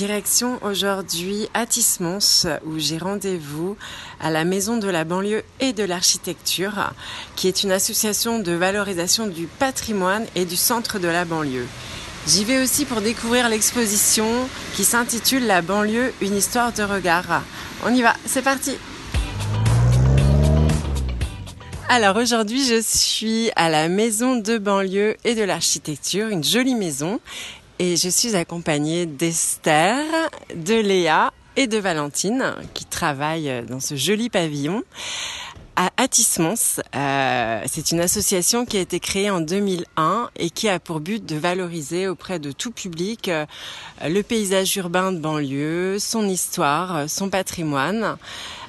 Direction aujourd'hui à Tismons où j'ai rendez-vous à la Maison de la banlieue et de l'architecture qui est une association de valorisation du patrimoine et du centre de la banlieue. J'y vais aussi pour découvrir l'exposition qui s'intitule La banlieue, une histoire de regard. On y va, c'est parti alors aujourd'hui, je suis à la maison de banlieue et de l'architecture, une jolie maison, et je suis accompagnée d'Esther, de Léa et de Valentine qui travaillent dans ce joli pavillon à Atismons. Euh, c'est une association qui a été créée en 2001 et qui a pour but de valoriser auprès de tout public euh, le paysage urbain de banlieue, son histoire, son patrimoine.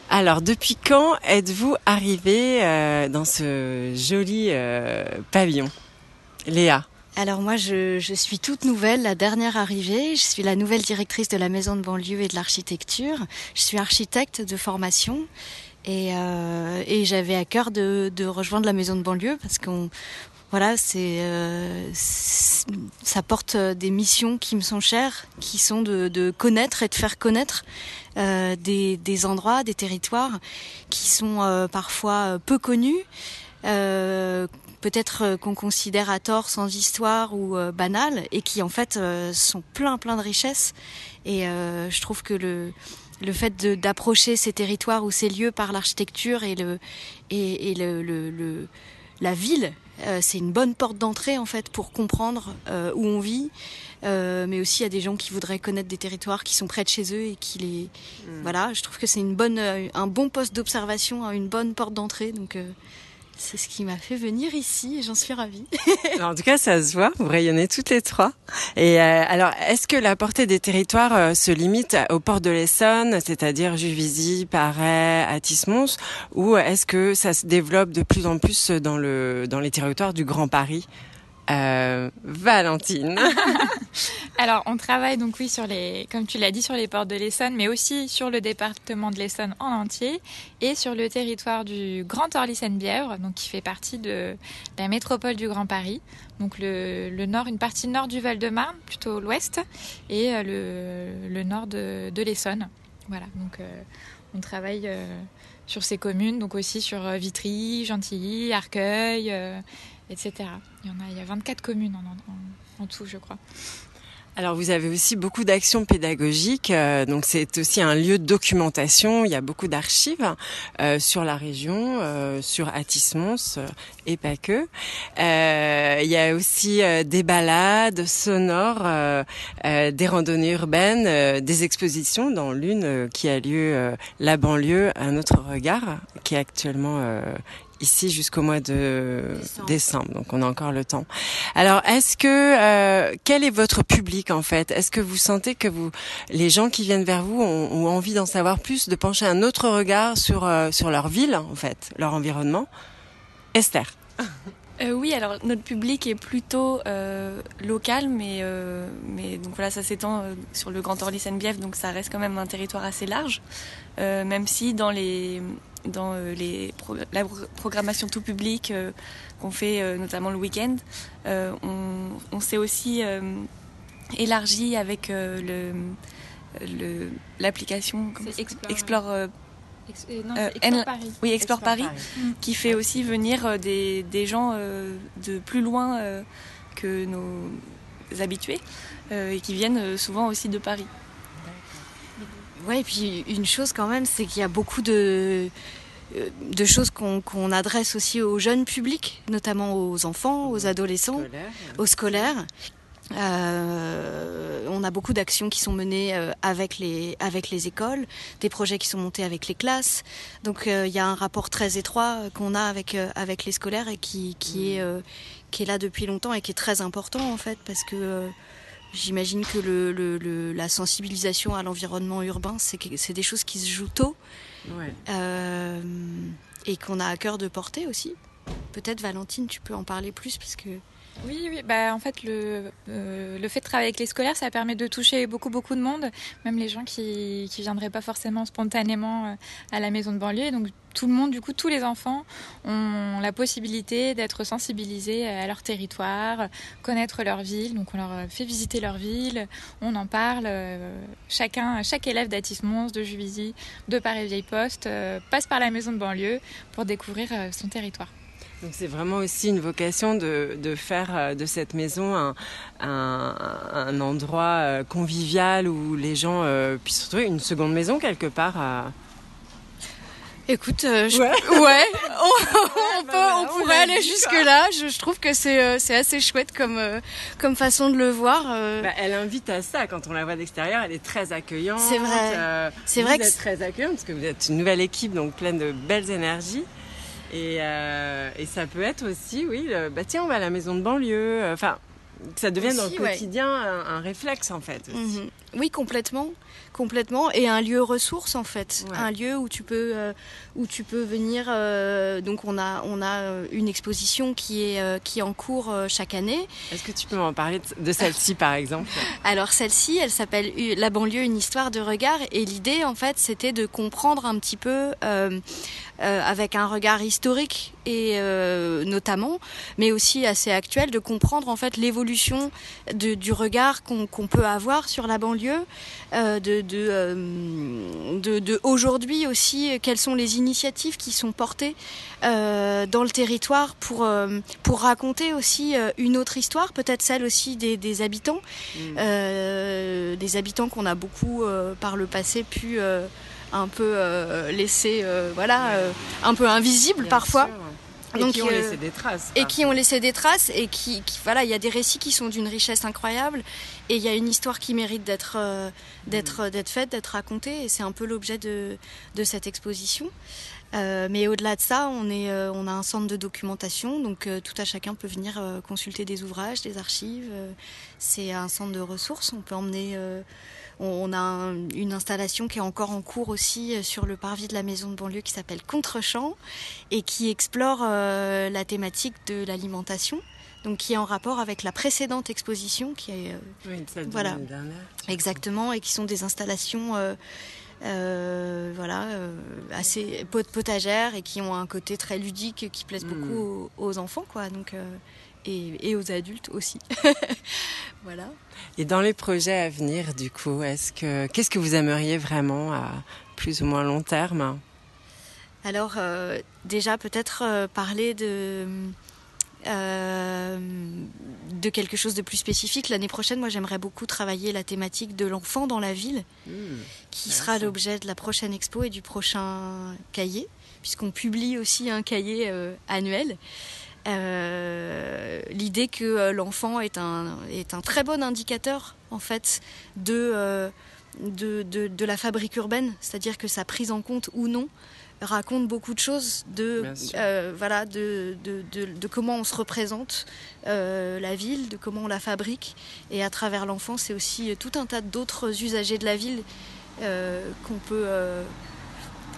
Alors, depuis quand êtes-vous arrivée euh, dans ce joli euh, pavillon? Léa alors moi, je, suis toute nouvelle, la dernière arrivée. Je suis la nouvelle directrice de la maison de banlieue et de l'architecture. Je suis architecte de formation et, euh, j'avais à cœur de, rejoindre la maison de banlieue parce qu'on voilà, c'est euh, ça porte des missions qui me sont chères, qui sont de, connaître et de faire connaître euh, des, endroits, des territoires qui sont parfois peu connus. Peut-être qu'on considère à tort sans histoire ou banal et qui en fait sont plein plein de richesses et je trouve que le le fait d'approcher ces territoires ou ces lieux par l'architecture et le et, et le, le, le, la ville euh, c'est une bonne porte d'entrée en fait pour comprendre euh, où on vit. Euh, mais aussi il y a des gens qui voudraient connaître des territoires qui sont près de chez eux et qui les mm. voilà. Je trouve que c'est une bonne, un bon poste d'observation, une bonne porte d'entrée. Donc c'est ce qui m'a fait venir ici et j'en suis ravie. en tout cas, ça se voit, vous rayonnez toutes les trois. Et euh, alors, est-ce que la portée des territoires euh, se limite au port de l'Essonne, c'est-à-dire Juvisy, Paray, Atis-Mons, ou est-ce que ça se développe de plus en plus dans le dans les territoires du Grand Paris? Euh, Valentine. Alors, on travaille donc oui sur les, comme tu l'as dit, sur les ports de l'Essonne, mais aussi sur le département de l'Essonne en entier et sur le territoire du Grand Orly-Seine-Bièvre, donc qui fait partie de la métropole du Grand Paris. Donc le, nord, une partie nord du Val-de-Marne, plutôt l'ouest, et euh, le, nord de, l'Essonne. Voilà, donc euh, on travaille sur ces communes, donc aussi sur Vitry, Gentilly, Arcueil etc. Il y en a, il y a 24 communes en, en tout, je crois. Alors vous avez aussi beaucoup d'actions pédagogiques, euh, donc c'est aussi un lieu de documentation. Il y a beaucoup d'archives euh, sur la région, euh, sur Atis-Mons et pas que. il y a aussi des balades sonores, des randonnées urbaines, des expositions, dans l'une qui a lieu la banlieue, un autre regard, qui est actuellement ici jusqu'au mois de décembre. donc on a encore le temps. Alors, est-ce que euh, quel est votre public en fait? Est-ce que vous sentez que vous, les gens qui viennent vers vous ont, envie d'en savoir plus, de pencher un autre regard sur euh, sur leur ville en fait, leur environnement? Esther. Euh, oui, alors notre public est plutôt local, mais mais donc voilà, ça s'étend sur le Grand Orly Seine-Bièvre, donc ça reste quand même un territoire assez large, même si dans les dans euh, les la programmation tout public euh, qu'on fait euh, notamment le week-end. on, on s'est aussi élargi avec le l'application Explore, Explore, Paris. Oui, Explore, Paris, mm. qui fait aussi venir des, des gens de plus loin que nos habitués et qui viennent souvent aussi de Paris. Ouais, et puis une chose quand même, c'est qu'il y a beaucoup de, euh, de choses qu'on adresse aussi au jeunes public, notamment aux enfants, aux adolescents, aux scolaires. Euh, on a beaucoup d'actions qui sont menées euh, avec les avec les écoles, des projets qui sont montés avec les classes. Donc il y a un rapport très étroit qu'on a avec avec les scolaires et qui qui est qui est là depuis longtemps et qui est très important en fait parce que J'imagine que le, le- le- la sensibilisation à l'environnement urbain, c'est des choses qui se jouent tôt Ouais. euh, et qu'on a à cœur de porter aussi. Peut-être Valentine, tu peux en parler plus parce que Oui, oui. Bah, en fait, le, euh, le fait de travailler avec les scolaires, ça permet de toucher beaucoup, beaucoup de monde, même les gens qui qui viendraient pas forcément spontanément euh, à la maison de banlieue. Donc, tout le monde, du coup, tous les enfants ont la possibilité d'être sensibilisés à leur territoire, connaître leur ville. Donc, on leur fait visiter leur ville, on en parle. euh, Chacun, chaque élève d'Atis-Mons, de Juvisy, de Paris-Vieille-Poste passe par la maison de banlieue pour découvrir son territoire. Donc c'est vraiment aussi une vocation de, de faire euh, de cette maison un, un, un endroit euh, convivial où les gens euh, puissent retrouver une seconde maison quelque part. Écoute, euh, je- Ouais. ouais, on, on peut, on pourrait aller dit, jusque quoi. là. Je, je trouve que c'est euh, assez chouette comme euh, comme façon de le voir. Bah, elle invite à ça quand on la voit d'extérieur. Elle est très accueillante. C'est vrai. C'est vrai que êtes c'est- très accueillante parce que vous êtes une nouvelle équipe donc pleine de belles énergies. Et, euh, et ça peut être aussi, oui, le- bah tiens, on va à la maison de banlieue. Enfin, que ça devienne dans le ouais. quotidien un, un réflexe en fait. Mhm. Oui, complètement, complètement, et un lieu ressource en fait, Ouais. un lieu où tu peux euh, où tu peux venir. euh, donc on a on a une exposition qui est euh, qui est en cours chaque année. Est-ce que tu peux m'en parler de, celle-ci par exemple? Alors celle-ci, elle s'appelle La banlieue, une histoire de regard. Et l'idée, en fait, c'était de comprendre un petit peu, euh, avec un regard historique et euh, notamment, mais aussi assez actuel, de comprendre en fait l'évolution du regard qu'on peut avoir sur la banlieue, euh, de, de, euh, de, de aujourd'hui aussi, quelles sont les initiatives qui sont portées dans le territoire pour, pour raconter aussi une autre histoire, peut-être celle aussi des, des habitants. Euh, des habitants qu'on a beaucoup par le passé pu un peu euh, laisser euh, voilà euh, un peu invisibles Bien parfois sûr. Et Donc, qui ont laissé des traces. et qui ont laissé des traces et qui, qui- voilà il y a des récits qui sont d'une richesse incroyable et il y a une histoire qui mérite d'être euh, d'être d'être faite d'être racontée et c'est un peu l'objet de de cette exposition Euh, mais au-delà de ça, on, est, euh, on a un centre de documentation, donc tout à chacun peut venir consulter des ouvrages, des archives. c'est un centre de ressources. On peut emmener. On, a un- une installation qui est encore en cours aussi euh, sur le parvis de la maison de banlieue qui s'appelle Contrechamp et qui explore euh, la thématique de l'alimentation. Donc qui est en rapport avec la précédente exposition qui est euh, Oui, Voilà. dernière. Exactement, et qui sont des installations euh, euh, voilà, assez pot- potagères et qui ont un côté très ludique qui plaisent Mm. beaucoup aux, aux enfants, quoi. Donc, et, et aux adultes aussi. voilà. Et dans les projets à venir, du coup, est-ce que qu'est-ce que vous aimeriez vraiment à plus ou moins long terme? Alors, euh, déjà, peut-être euh, parler de. euh, de quelque chose de plus spécifique. L'année prochaine, moi, j'aimerais beaucoup travailler la thématique de l'enfant dans la ville. qui sera l'objet de la prochaine expo et du prochain cahier, puisqu'on publie aussi un cahier euh, annuel. Euh, L'idée que euh, l'enfant est un, est un très bon indicateur en fait de, euh, de, de, de la fabrique urbaine, c'est-à-dire que sa prise en compte ou non raconte beaucoup de choses de, euh, voilà, de, de, de, comment on se représente la ville, de comment on la fabrique. Et à travers l'enfant, c'est aussi tout un tas d'autres usagers de la ville qu'on peut,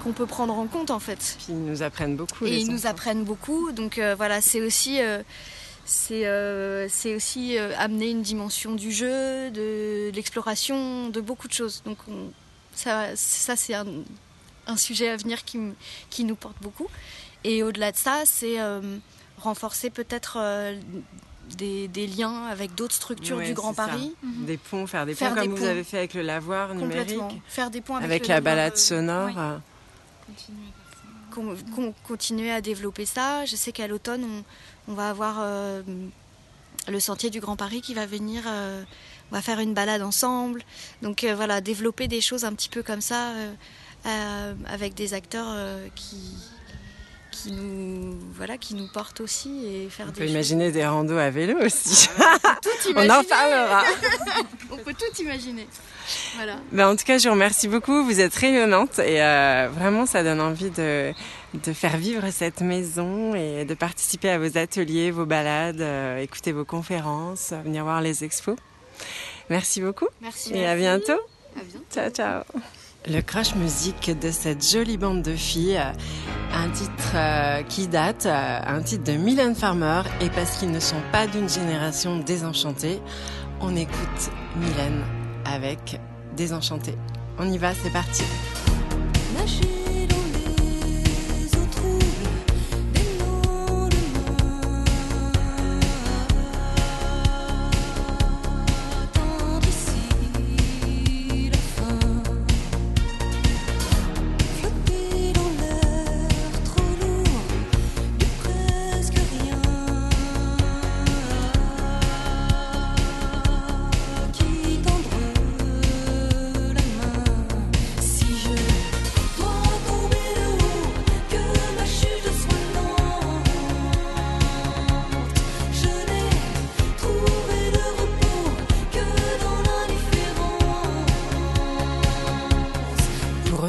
qu'on peut prendre en compte en fait. Puis ils nous apprennent beaucoup. Et les ils nous apprennent beaucoup. Donc euh, voilà, c'est aussi, euh, c'est, euh, c'est aussi euh, amener une dimension du jeu, de, l'exploration, de beaucoup de choses. Donc on- ça, ça c'est un, un sujet à venir qui, qui nous porte beaucoup. Et au-delà de ça, c'est euh, renforcer peut-être euh, des, des liens avec d'autres structures Ouais, du Grand. Paris. Des ponts, faire des Faire ponts des comme vous ponts. avez fait avec le lavoir numérique. Faire des points avec, avec le la balade sonore. oui. Continuer à développer ça. Je sais qu'à l'automne, on, va avoir euh, le sentier du Grand Paris qui va venir. euh, on va faire une balade ensemble. Donc euh, voilà, développer des choses un petit peu comme ça avec des acteurs qui qui nous voilà qui nous portent aussi et faire On des peut choses. imaginer des randos à vélo aussi. On en parlera. On peut tout imaginer. Voilà. Ben, en tout cas, je vous remercie beaucoup. Vous êtes rayonnante et euh, vraiment, ça donne envie de, de faire vivre cette maison et de participer à vos ateliers, vos balades, euh, écouter vos conférences, venir voir les expos. Merci beaucoup. Merci. Et à bientôt. À bientôt. Ciao, ciao. Le crash musique de cette jolie bande de filles, un titre euh, qui date, euh, un titre de Mylène Farmer, et parce qu'ils ne sont pas d'une génération désenchantée, on écoute Mylène avec Désenchantée. On y va, c'est parti.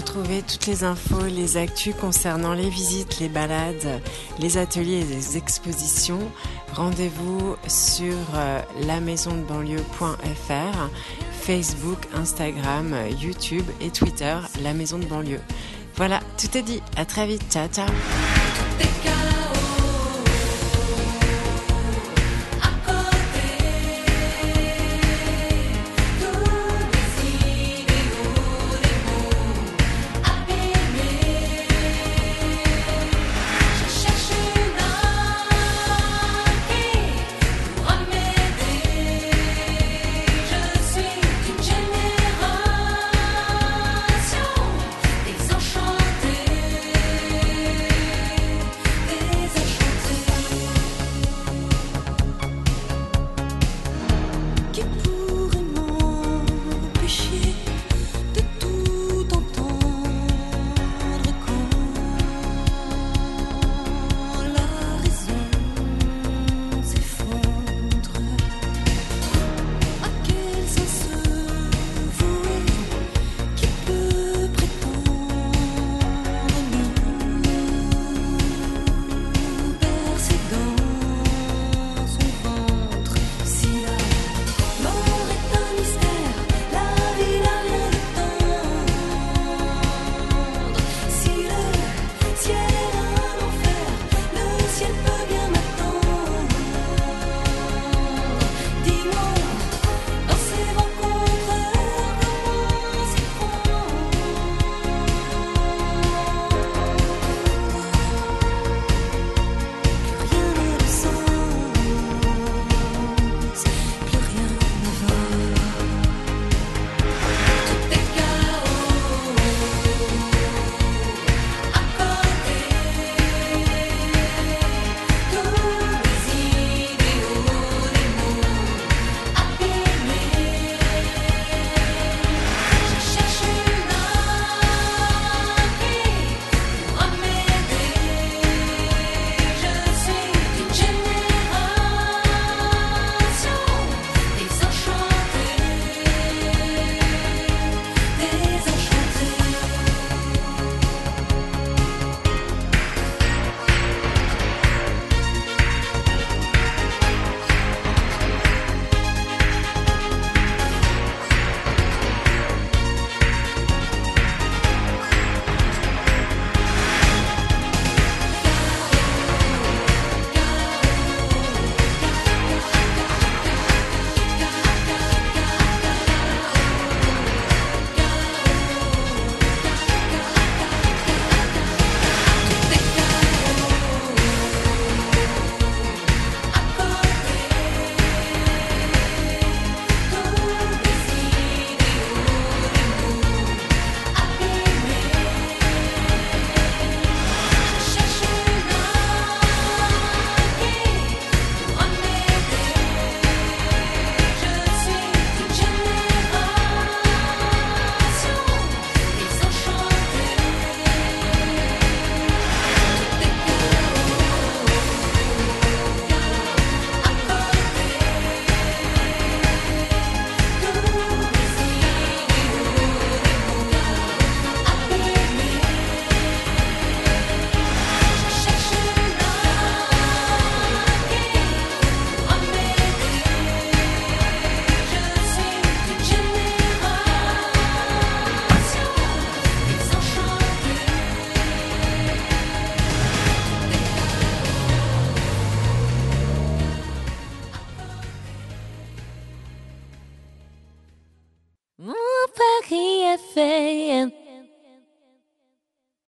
Retrouver toutes les infos, les actus concernant les visites, les balades, les ateliers et les expositions, rendez-vous sur euh, lamaisondebanlieue.fr, Facebook, Instagram, YouTube et Twitter, La Maison de Banlieue. Voilà, tout est dit. À très vite. Ciao, ciao.